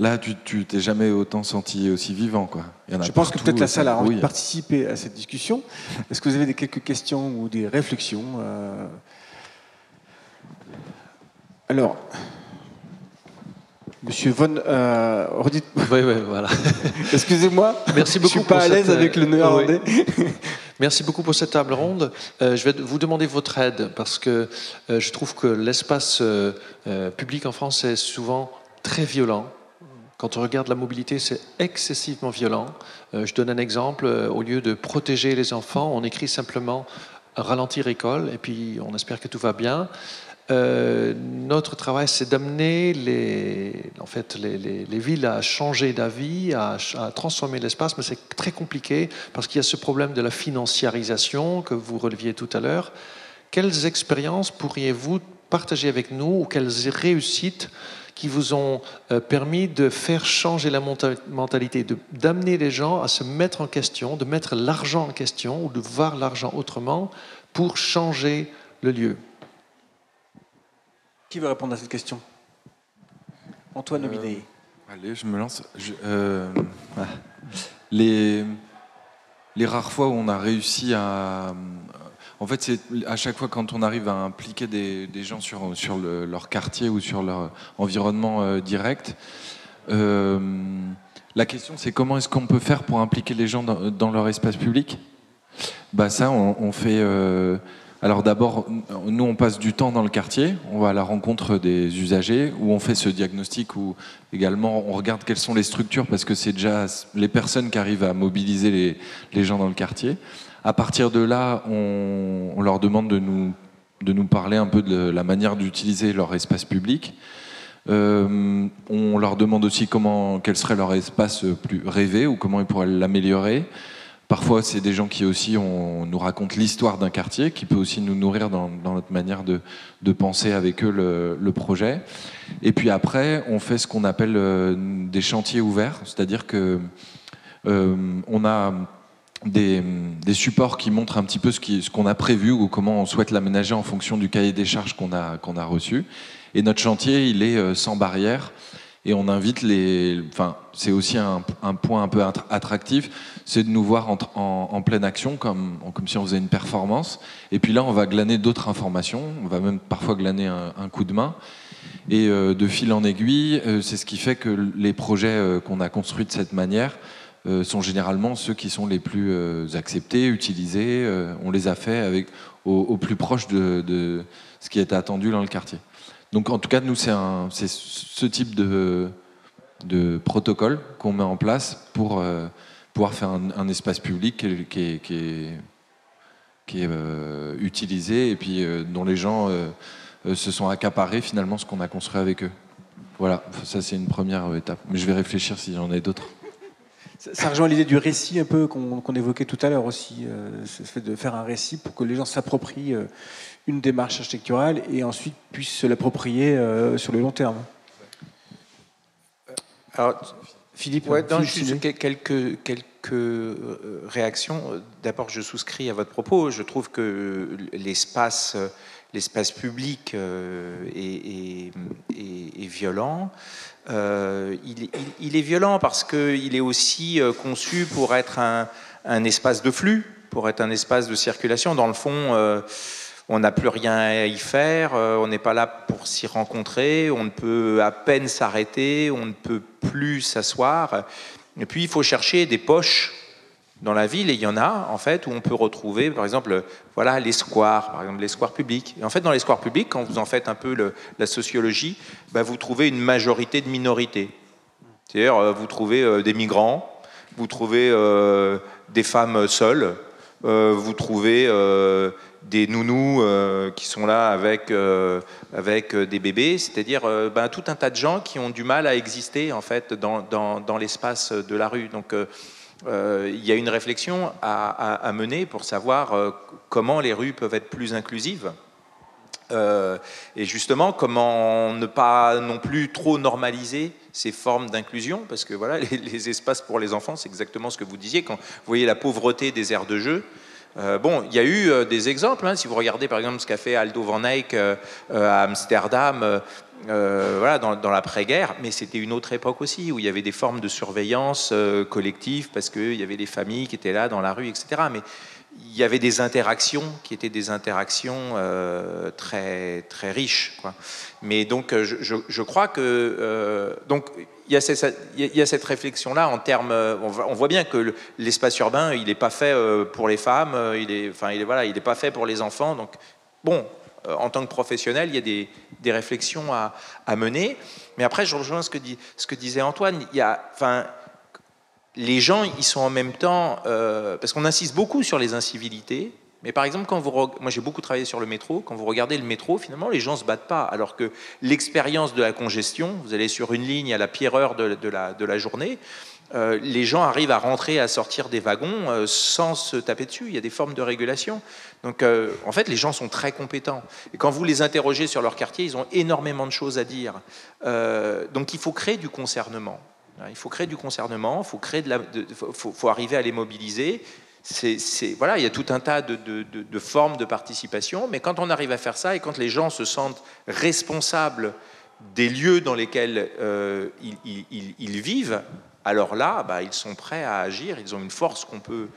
là tu t'es jamais autant senti aussi vivant. Quoi. Il y en a je pense que peut-être la salle a envie de participer à cette discussion. Est-ce que vous avez des, quelques questions ou des réflexions euh... Alors, Monsieur Von, euh. *laughs* Oui, oui, voilà. *laughs* Excusez-moi. Merci beaucoup. Je suis pas à l'aise avec le néerlandais. Oui. *laughs* Merci beaucoup pour cette table ronde. Euh, je vais vous demander votre aide parce que euh, je trouve que l'espace euh, public en France est souvent très violent. Quand on regarde la mobilité, c'est excessivement violent. je donne un exemple. Au lieu de protéger les enfants, on écrit simplement ralentir école et puis on espère que tout va bien. Euh, notre travail, c'est d'amener les, en fait, les, les, les, villes à changer d'avis, à, à, transformer l'espace, mais c'est très compliqué parce qu'il y a ce problème de la financiarisation que vous releviez tout à l'heure. Quelles expériences pourriez-vous partager avec nous ou quelles réussites qui vous ont euh, permis de faire changer la mentalité, d'amener les gens à se mettre en question, de mettre l'argent en question ou de voir l'argent autrement pour changer le lieu? Qui veut répondre à cette question? Antoine euh, Allez, je me lance. Je, euh, les, les rares fois où on a réussi à. En fait, c'est à chaque fois quand on arrive à impliquer des, des gens sur, sur le, leur quartier ou sur leur environnement euh, direct, euh, la question c'est comment est-ce qu'on peut faire pour impliquer les gens dans, dans leur espace public? Bah Ça, on, on fait euh, alors d'abord, nous on passe du temps dans le quartier, on va à la rencontre des usagers, où on fait ce diagnostic, où également on regarde quelles sont les structures, parce que c'est déjà les personnes qui arrivent à mobiliser les, gens dans le quartier. À partir de là, on, leur demande de nous, de nous parler un peu de la manière d'utiliser leur espace public. Euh, on leur demande aussi comment, quel serait leur espace plus rêvé ou comment ils pourraient l'améliorer. Parfois, c'est des gens qui aussi nous racontent l'histoire d'un quartier, qui peut aussi nous nourrir dans, notre manière de, penser avec eux le, projet. Et puis après, on fait ce qu'on appelle euh, des chantiers ouverts, c'est-à-dire que euh, on a des, supports qui montrent un petit peu ce qu'on a prévu ou comment on souhaite l'aménager en fonction du cahier des charges qu'on a, reçu. Et notre chantier, il est euh, sans barrière et on invite les. Enfin, c'est aussi un, point un peu attractif, c'est de nous voir en, pleine action, comme, si on faisait une performance. Et puis là, on va glaner d'autres informations, on va même parfois glaner un, coup de main. Et euh, de fil en aiguille, euh, c'est ce qui fait que les projets euh, qu'on a construits de cette manière sont généralement ceux qui sont les plus acceptés, utilisés. On les a fait avec, au, plus proche de, ce qui était attendu dans le quartier. Donc en tout cas, nous, c'est ce type de, protocole qu'on met en place pour pouvoir faire un, un, espace public qui est, qui est, qui est, qui est euh, utilisé et puis euh, dont les gens euh, se sont accaparés finalement ce qu'on a construit avec eux. Voilà, ça c'est une première étape. Mais je vais réfléchir si j'en ai d'autres. Ça rejoint l'idée du récit un peu qu'on qu évoquait tout à l'heure aussi, euh, ce fait de faire un récit pour que les gens s'approprient euh, une démarche architecturale et ensuite puissent se l'approprier euh, sur le long terme. Alors, Philippe, ouais, non, juste quelques, quelques réactions. D'abord, je souscris à votre propos. Je trouve que l'espace l'espace public euh, est, est, est, est, violent. Euh, il, il, il, est violent parce qu'il est aussi conçu pour être un, un, espace de flux, pour être un espace de circulation. Dans le fond, euh, on n'a plus rien à y faire, euh, on n'est pas là pour s'y rencontrer, on ne peut à peine s'arrêter, on ne peut plus s'asseoir. Et puis il faut chercher des poches dans la ville, et il y en a en fait où on peut retrouver, par exemple, voilà les squares, par exemple les squares publics. Et en fait, dans les squares publics, quand vous en faites un peu la sociologie, bah, vous trouvez une majorité de minorités. C'est-à-dire, euh, vous trouvez euh, des migrants, vous trouvez des femmes seules, vous trouvez des nounous euh, qui sont là avec, euh, avec euh, des bébés, c'est-à-dire ben, tout un tas de gens qui ont du mal à exister en fait dans, dans, l'espace de la rue. Donc il y a une réflexion à, à, mener pour savoir comment les rues peuvent être plus inclusives. et justement, comment ne pas non plus trop normaliser ces formes d'inclusion, parce que voilà, *laughs* les, les, espaces pour les enfants, c'est exactement ce que vous disiez, quand vous voyez la pauvreté des aires de jeu, euh, bon, il y a eu euh, des exemples. Hein. si vous regardez par exemple ce qu'a fait Aldo Van Eyck euh, à Amsterdam, voilà, dans, l'après-guerre, mais c'était une autre époque aussi où il y avait des formes de surveillance collective parce qu'il y avait des familles qui étaient là dans la rue, etc. il y avait des interactions qui étaient des interactions très très riches. Mais donc je, je, je crois que donc il y, a cette, il y a cette réflexion-là en termes. On voit bien que l'espace urbain, il n'est pas fait euh, pour les femmes, euh, il est, enfin, il est, voilà, il n'est pas fait pour les enfants. Donc, bon, euh, en tant que professionnel, il y a des, des réflexions à, à, mener. Mais après, je rejoins ce que, dit, ce que disait Antoine. Il y a, enfin, les gens, ils sont en même temps. parce qu'on insiste beaucoup sur les incivilités. Mais par exemple, quand vous, moi j'ai beaucoup travaillé sur le métro, quand vous regardez le métro, finalement les gens ne se battent pas, alors que l'expérience de la congestion, vous allez sur une ligne à la pire heure de, la, journée, euh, les gens arrivent à rentrer, à sortir des wagons euh, sans se taper dessus. Il y a des formes de régulation. Donc euh, en fait, les gens sont très compétents. Et quand vous les interrogez sur leur quartier, ils ont énormément de choses à dire. donc il faut créer du concernement. Il faut créer du concernement, il faut, créer de la, faut, faut arriver à les mobiliser c'est, voilà, il y a tout un tas de, formes de participation, mais quand on arrive à faire ça et quand les gens se sentent responsables des lieux dans lesquels euh, ils, vivent, alors là, bah, ils sont prêts à agir, ils ont une force qu'on peut,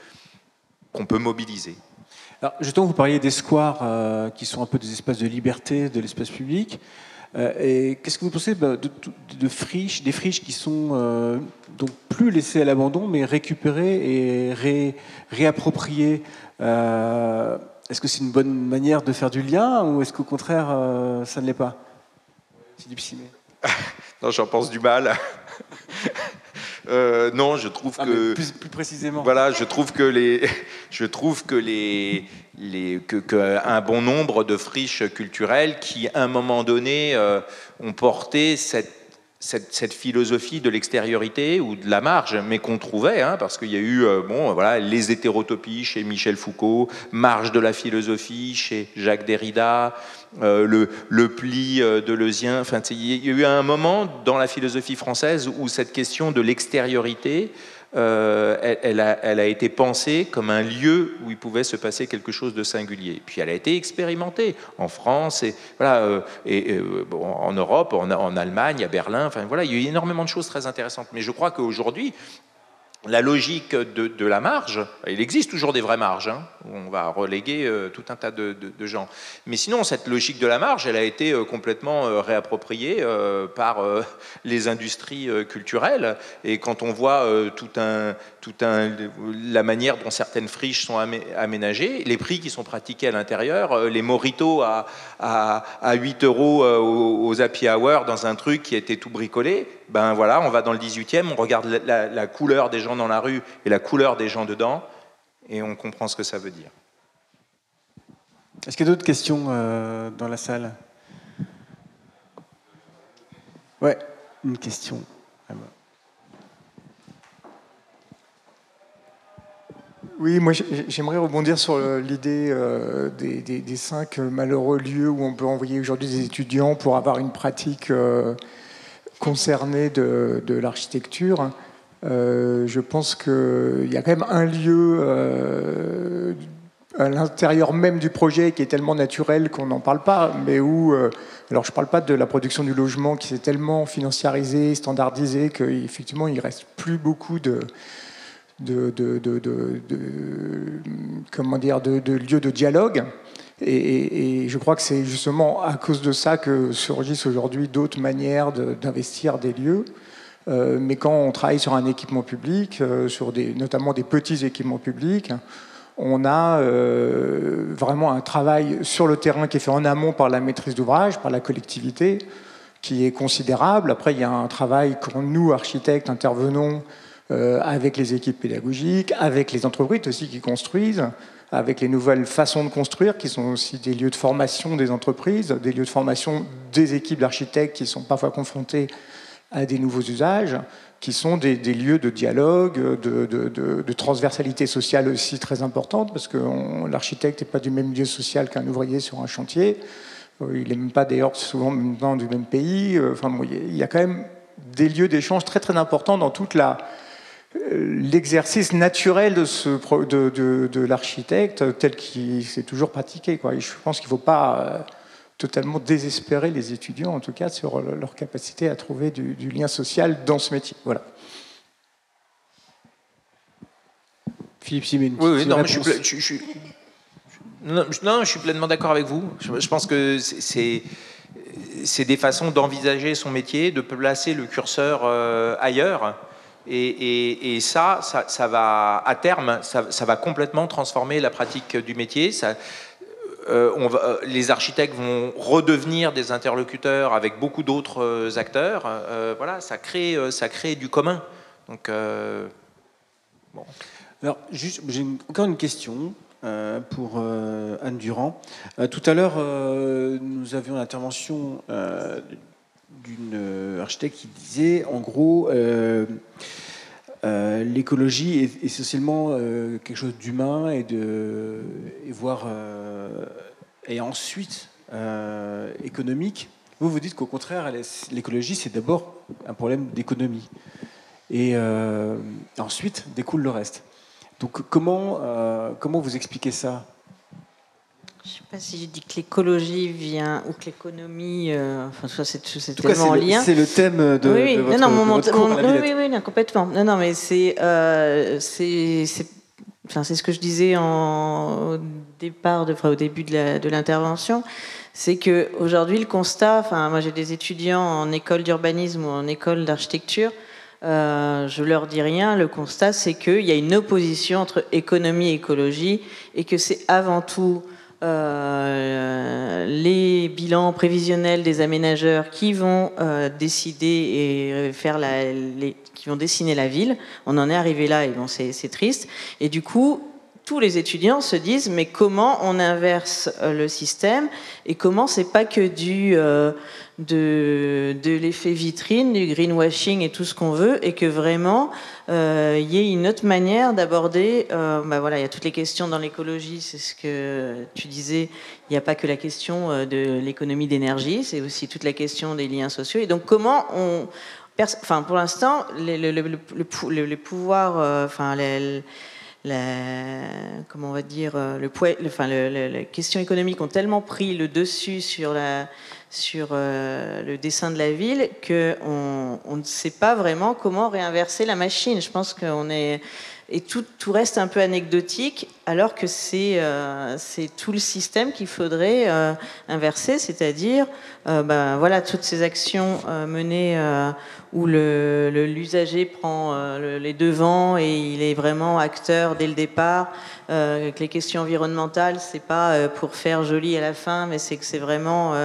qu'on peut mobiliser. Alors, justement, vous parliez des squares euh, qui sont un peu des espaces de liberté de l'espace public. Euh, et qu'est-ce que vous pensez bah, de, friches, des friches qui sont euh, donc plus laissées à l'abandon, mais récupérées et réappropriées euh, Est-ce que c'est une bonne manière de faire du lien ou est-ce qu'au contraire, ça ne l'est pas? C'est du *laughs* Non, j'en pense du mal. Non, je trouve ah, que plus, précisément. Voilà, je trouve que les, *laughs* je trouve que les les, que, un bon nombre de friches culturelles qui, à un moment donné, euh, ont porté cette, cette, philosophie de l'extériorité ou de la marge, mais qu'on trouvait, hein, parce qu'il y a eu euh, bon, voilà, les hétérotopies chez Michel Foucault, marge de la philosophie chez Jacques Derrida, euh, le, le, pli de Leusien. Enfin, il y a eu un moment dans la philosophie française où cette question de l'extériorité euh, elle, a, été pensée comme un lieu où il pouvait se passer quelque chose de singulier. Puis elle a été expérimentée en France et, voilà, euh, et, euh, en Europe, en, Allemagne, à Berlin. Enfin, voilà, il y a eu énormément de choses très intéressantes. Mais je crois qu'aujourd'hui, la logique de, la marge, il existe toujours des vraies marges, hein, où on va reléguer euh, tout un tas de, gens. Mais sinon, cette logique de la marge, elle a été euh, complètement euh, réappropriée par *laughs* les industries culturelles. Et quand on voit tout un, tout un, la manière dont certaines friches sont aménagées, les prix qui sont pratiqués à l'intérieur, les moritos à, à, 8 euros aux, aux happy hour dans un truc qui était tout bricolé, ben voilà, on va dans le 18e, on regarde la, couleur des gens dans la rue et la couleur des gens dedans, et on comprend ce que ça veut dire. Est-ce qu'il y a d'autres questions euh, dans la salle? Ouais, une question. Oui, moi j'aimerais rebondir sur l'idée euh, des, cinq malheureux lieux où on peut envoyer aujourd'hui des étudiants pour avoir une pratique euh, concernés de, l'architecture, euh, je pense qu'il y a quand même un lieu euh, à l'intérieur même du projet qui est tellement naturel qu'on n'en parle pas, mais où, euh, alors je ne parle pas de la production du logement qui s'est tellement financiarisée, standardisée, qu'effectivement il reste plus beaucoup de, de, de, comment dire, de, lieux de dialogue. Et, je crois que c'est justement à cause de ça que surgissent aujourd'hui d'autres manières d'investir des lieux. Euh, mais quand on travaille sur un équipement public, euh, sur des, notamment des petits équipements publics, on a euh, vraiment un travail sur le terrain qui est fait en amont par la maîtrise d'ouvrage, par la collectivité, qui est considérable. Après, il y a un travail quand nous, architectes, intervenons avec les équipes pédagogiques, avec les entreprises aussi qui construisent, avec les nouvelles façons de construire, qui sont aussi des lieux de formation des entreprises, des lieux de formation des équipes d'architectes qui sont parfois confrontés à des nouveaux usages qui sont des, lieux de dialogue, de, transversalité sociale aussi très importante, parce que l'architecte n'est pas du même lieu social qu'un ouvrier sur un chantier. Euh, il n'est même pas d'ailleurs souvent dans du même pays. Euh, enfin, il y a quand même des lieux d'échange très très importants dans toute la l'exercice naturel de, ce, de, de l'architecte tel qu'il s'est toujours pratiqué. Quoi. je pense qu'il ne faut pas totalement désespérer les étudiants, en tout cas, sur leur capacité à trouver du, lien social dans ce métier. Voilà. Philippe Simen. Oui, oui non, je suis, non, je suis pleinement d'accord avec vous. Je, pense que c'est c'est des façons d'envisager son métier, de placer le curseur euh, ailleurs. Et, ça, ça, va, à terme, ça, va complètement transformer la pratique du métier. Euh, euh, les architectes vont redevenir des interlocuteurs avec beaucoup d'autres euh, acteurs. voilà, ça crée, ça crée du commun. Donc, bon. Alors, j'ai encore une question. pour Anne Durand. tout à l'heure, nous avions l'intervention d'une architecte qui disait, en gros, euh, l'écologie est essentiellement euh, quelque chose d'humain et de et voir euh, et ensuite économique. Vous vous dites qu'au contraire, l'écologie c'est d'abord un problème d'économie et ensuite découle le reste. Donc comment comment vous expliquez ça? Je ne sais pas si je dis que l'écologie vient ou que l'économie, euh, enfin, c'est, c'est tellement en lien. C'est le thème de, oui, votre, non, non, oui, oui, oui, complètement. Non, non, mais c'est, euh, c'est, enfin, c'est ce que je disais en, au départ, de, enfin, au début de, l'intervention, c'est que aujourd'hui le constat, enfin, moi j'ai des étudiants en école d'urbanisme ou en école d'architecture. Euh, je leur dis rien. Le constat, c'est qu'il y a une opposition entre économie et écologie, et que c'est avant tout euh, les bilans prévisionnels des aménageurs qui vont euh, décider et faire la, qui vont dessiner la ville. On en est arrivé là et bon, c'est triste. Et du coup, tous les étudiants se disent mais comment on inverse euh, le système et comment c'est pas que du de, de l'effet vitrine, du greenwashing et tout ce qu'on veut, et que vraiment euh, il y ait une autre manière d'aborder. Euh, bah voilà, il y a toutes les questions dans l'écologie, c'est ce que tu disais. Il n'y a pas que la question euh, de l'économie d'énergie, c'est aussi toute la question des liens sociaux. Et donc comment on Enfin, pour l'instant, le, le, pouvoirs, enfin, comment on va dire, le, enfin, les questions économiques ont tellement pris le dessus sur euh, le dessin de la ville qu'on on ne sait pas vraiment comment réinverser la machine. Je pense qu'on est et tout, reste un peu anecdotique, alors que c'est euh, tout le système qu'il faudrait euh, inverser, c'est-à-dire ben, voilà, toutes ces actions menées où l'usager le, prend les devants et il est vraiment acteur dès le départ. que les questions environnementales, c'est pas pour faire joli à la fin, mais c'est que c'est vraiment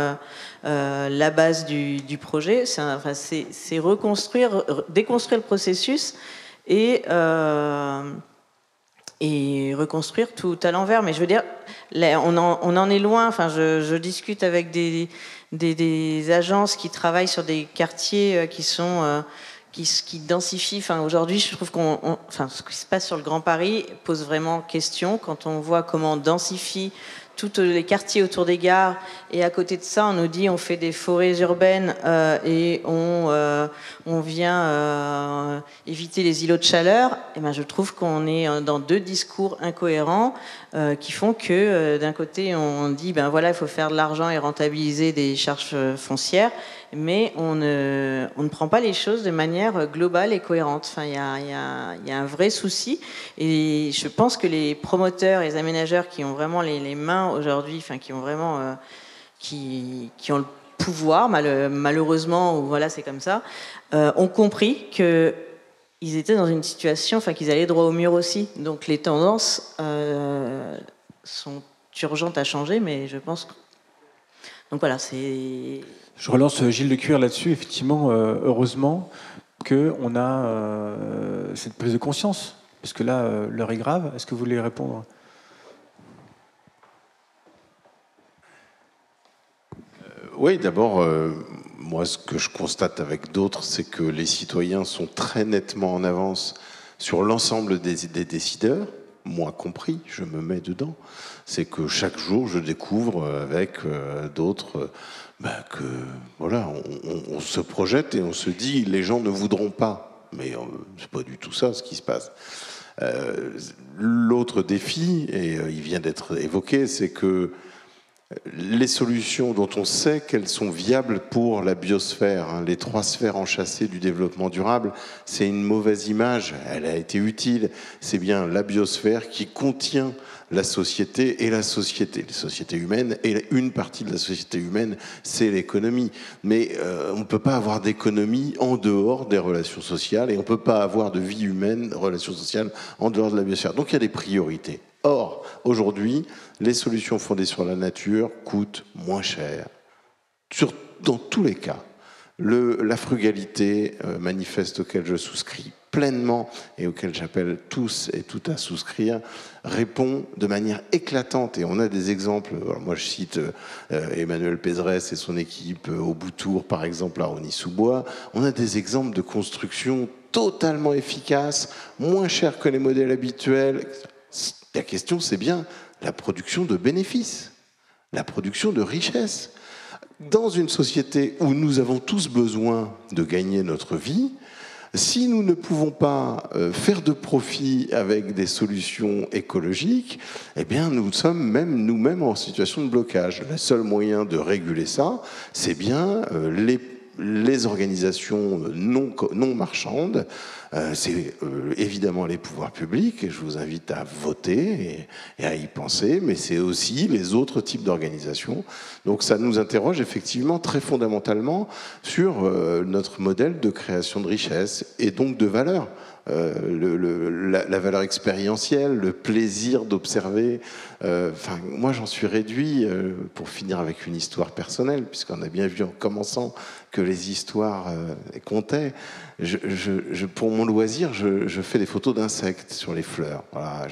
euh, la base du, projet. C'est reconstruire, déconstruire le processus et, euh, et reconstruire tout à l'envers. Mais je veux dire, on en, est loin. Enfin, je, discute avec des, agences qui travaillent sur des quartiers euh, qui sont qui, qui densifient. Enfin, aujourd'hui, je trouve qu'on, ce qui se passe sur le Grand Paris pose vraiment question quand on voit comment on densifie tous les quartiers autour des gares. Et à côté de ça, on nous dit on fait des forêts urbaines euh, et on, euh, on vient euh, éviter les îlots de chaleur. Et ben, je trouve qu'on est dans deux discours incohérents qui font que d'un côté, on dit ben voilà, il faut faire de l'argent et rentabiliser des charges foncières. Mais on ne, on ne prend pas les choses de manière globale et cohérente. Enfin, il y a, y a- y a un vrai souci, et je pense que les promoteurs les aménageurs qui ont vraiment les, mains aujourd'hui, enfin, qui ont vraiment, euh, qui, qui ont le pouvoir, mal- malheureusement, ou voilà, c'est comme ça, euh, ont compris que ils étaient dans une situation, enfin qu'ils allaient droit au mur aussi. Donc les tendances euh, sont urgentes à changer, mais je pense. que- Donc voilà, c'est. Je relance euh, Gilles de Cuir là-dessus. Effectivement, euh, heureusement qu'on a euh, cette prise de conscience. Parce que là, l'heure est grave. Est-ce que vous voulez répondre? Oui, d'abord, moi, ce que je constate avec d'autres, c'est que les citoyens sont très nettement en avance sur l'ensemble des, décideurs, moi compris, je me mets dedans. C'est que chaque jour, je découvre avec d'autres bah, que voilà, on, se projette et on se dit les gens ne voudront pas. Mais euh, c'est pas du tout ça ce qui se passe. Euh, L'autre défi, et euh, il vient d'être évoqué, c'est que les solutions dont on sait qu'elles sont viables pour la biosphère, hein, les trois sphères enchâssées du développement durable, c'est une mauvaise image, elle a été utile. C'est bien la biosphère qui contient la société et la société, les sociétés humaines, et une partie de la société humaine, c'est l'économie. Mais euh, on ne peut pas avoir d'économie en dehors des relations sociales, et on ne peut pas avoir de vie humaine, relations sociales, en dehors de la biosphère. Donc il y a des priorités. Or, aujourd'hui, les solutions fondées sur la nature coûtent moins cher. Dans tous les cas, la frugalité euh, manifeste auquel je souscris pleinement et auquel j'appelle tous et toutes à souscrire répond de manière éclatante et on a des exemples. Moi je cite euh, Emmanuel Pézerès et son équipe euh, au Boutour par exemple à Rony-sous-Bois. On a des exemples de construction totalement efficaces, moins chères que les modèles habituels. La question c'est bien la production de bénéfices, la production de richesses dans une société où nous avons tous besoin de gagner notre vie, si nous ne pouvons pas euh, faire de profit avec des solutions écologiques, eh bien, nous sommes même nous-mêmes en situation de blocage. Le seul moyen de réguler ça, c'est bien euh, les, les organisations non, non marchandes, c'est euh, évidemment les pouvoirs publics, et je vous invite à voter et, et à y penser, mais c'est aussi les autres types d'organisations. Donc ça nous interroge effectivement très fondamentalement sur euh, notre modèle de création de richesse et donc de valeur. Euh, la, valeur expérientielle, le plaisir d'observer. Euh, Enfin, moi, j'en suis réduit euh, pour finir avec une histoire personnelle, puisqu'on a bien vu en commençant que les histoires comptaient. Pour mon loisir, je, fais des photos d'insectes sur les fleurs. Voilà,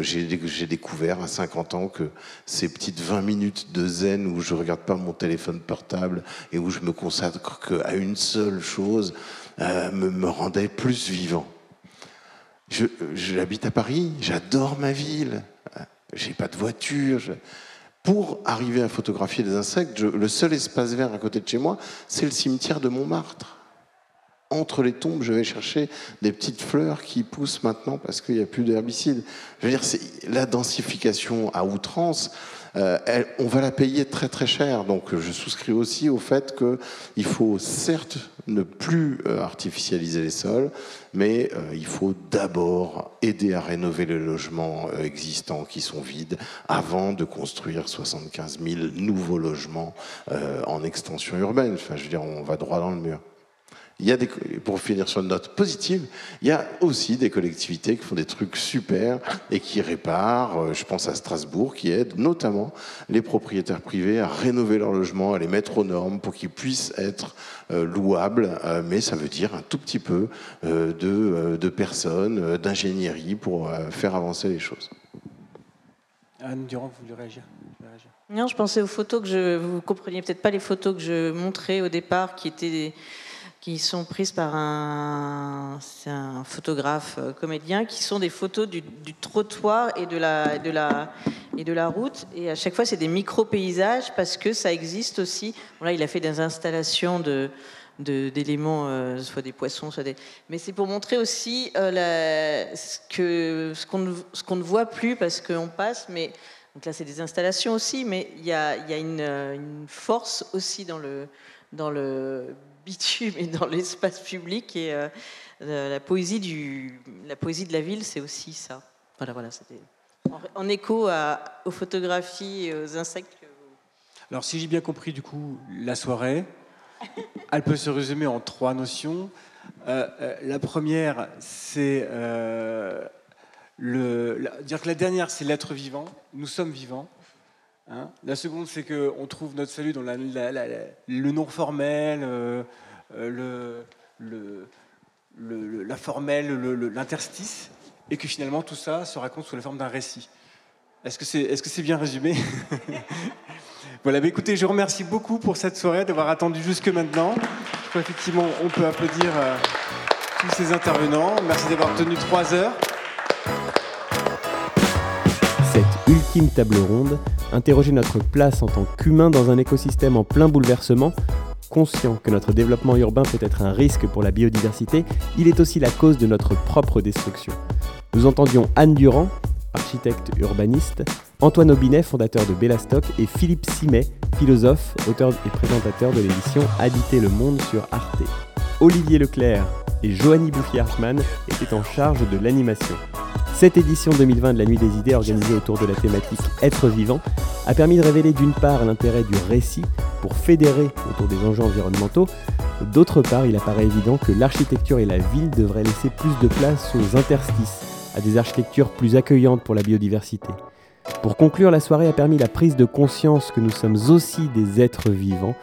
j'ai découvert à 50 ans que ces petites 20 minutes de zen où je regarde pas mon téléphone portable et où je me consacre qu'à une seule chose euh, me, rendait plus vivant. J'habite à Paris, j'adore ma ville, Euh, j'ai pas de voiture. Pour arriver à photographier des insectes, le seul espace vert à côté de chez moi, c'est le cimetière de Montmartre. Entre les tombes, je vais chercher des petites fleurs qui poussent maintenant parce qu'il n'y a plus d'herbicides. Je veux dire, la densification à outrance. Euh, on va la payer très très cher. Donc je souscris aussi au fait qu'il faut certes ne plus euh, artificialiser les sols, mais euh, il faut d'abord aider à rénover les logements existants qui sont vides avant de construire 75 000 nouveaux logements en extension urbaine. Enfin, je veux dire, on va droit dans le mur. Il y a des, pour finir sur une note positive, il y a aussi des collectivités qui font des trucs super et qui réparent. Euh, Je pense à Strasbourg, qui aide notamment les propriétaires privés à rénover leurs logements, à les mettre aux normes pour qu'ils puissent être euh, louables. Euh, mais ça veut dire un tout petit peu de, de personnes, d'ingénierie pour faire avancer les choses. Anne Durand, vous voulez réagir? Non, je pensais aux photos que je. Vous compreniez peut-être pas les photos que je montrais au départ, qui étaient des- qui sont prises par un, un photographe euh, comédien, qui sont des photos du, trottoir et de la de la et de la route. Et à chaque fois, c'est des micro paysages parce que ça existe aussi. Bon, là, il a fait des installations de de- d'éléments, euh, soit des poissons, soit des. Mais c'est pour montrer aussi euh, la- ce que ce qu'on ne, qu'on ne voit plus parce qu'on passe, mais donc là, c'est des installations aussi, mais il y a, y a une, euh, une force aussi dans le, dans le bitume et dans l'espace public. Et la, poésie du, la poésie de la ville, c'est aussi ça. Voilà, voilà, c'était en, écho aux photographies et aux insectes. Alors, si j'ai bien compris, du coup, la soirée, *laughs* elle peut se résumer en trois notions. la première, c'est le, dire que la dernière, c'est l'être vivant. Nous sommes vivants. Hein. la seconde, c'est qu'on trouve notre salut dans le nom formel, euh, euh, le, le, la formelle, l'interstice, et que finalement tout ça se raconte sous la forme d'un récit. Est-ce que c'est est -ce c'est bien résumé? *laughs* Voilà, bah écoutez, je vous remercie beaucoup pour cette soirée, d'avoir attendu jusque maintenant. Effectivement on peut applaudir euh, tous ces intervenants. Merci d'avoir tenu trois heures. Ultime table ronde interrogeait notre place en tant qu'humain dans un écosystème en plein bouleversement. Conscient que notre développement urbain peut être un risque pour la biodiversité, il est aussi la cause de notre propre destruction. Nous entendions Anne Durand, architecte urbaniste, Antoine Aubinet, fondateur de Bellastock, et Philippe Simet, philosophe, auteur et présentateur de l'émission Habiter le monde sur Arte. Olivier Leclerc et Joanny Bouffier-Hartmann étaient en charge de l'animation. Cette édition 2020 de la Nuit des Idées, organisée autour de la thématique Être vivant, a permis de révéler d'une part l'intérêt du récit pour fédérer autour des enjeux environnementaux, d'autre part il apparaît évident que l'architecture et la ville devraient laisser plus de place aux interstices, à des architectures plus accueillantes pour la biodiversité. Pour conclure, la soirée a permis la prise de conscience que nous sommes aussi des êtres vivants,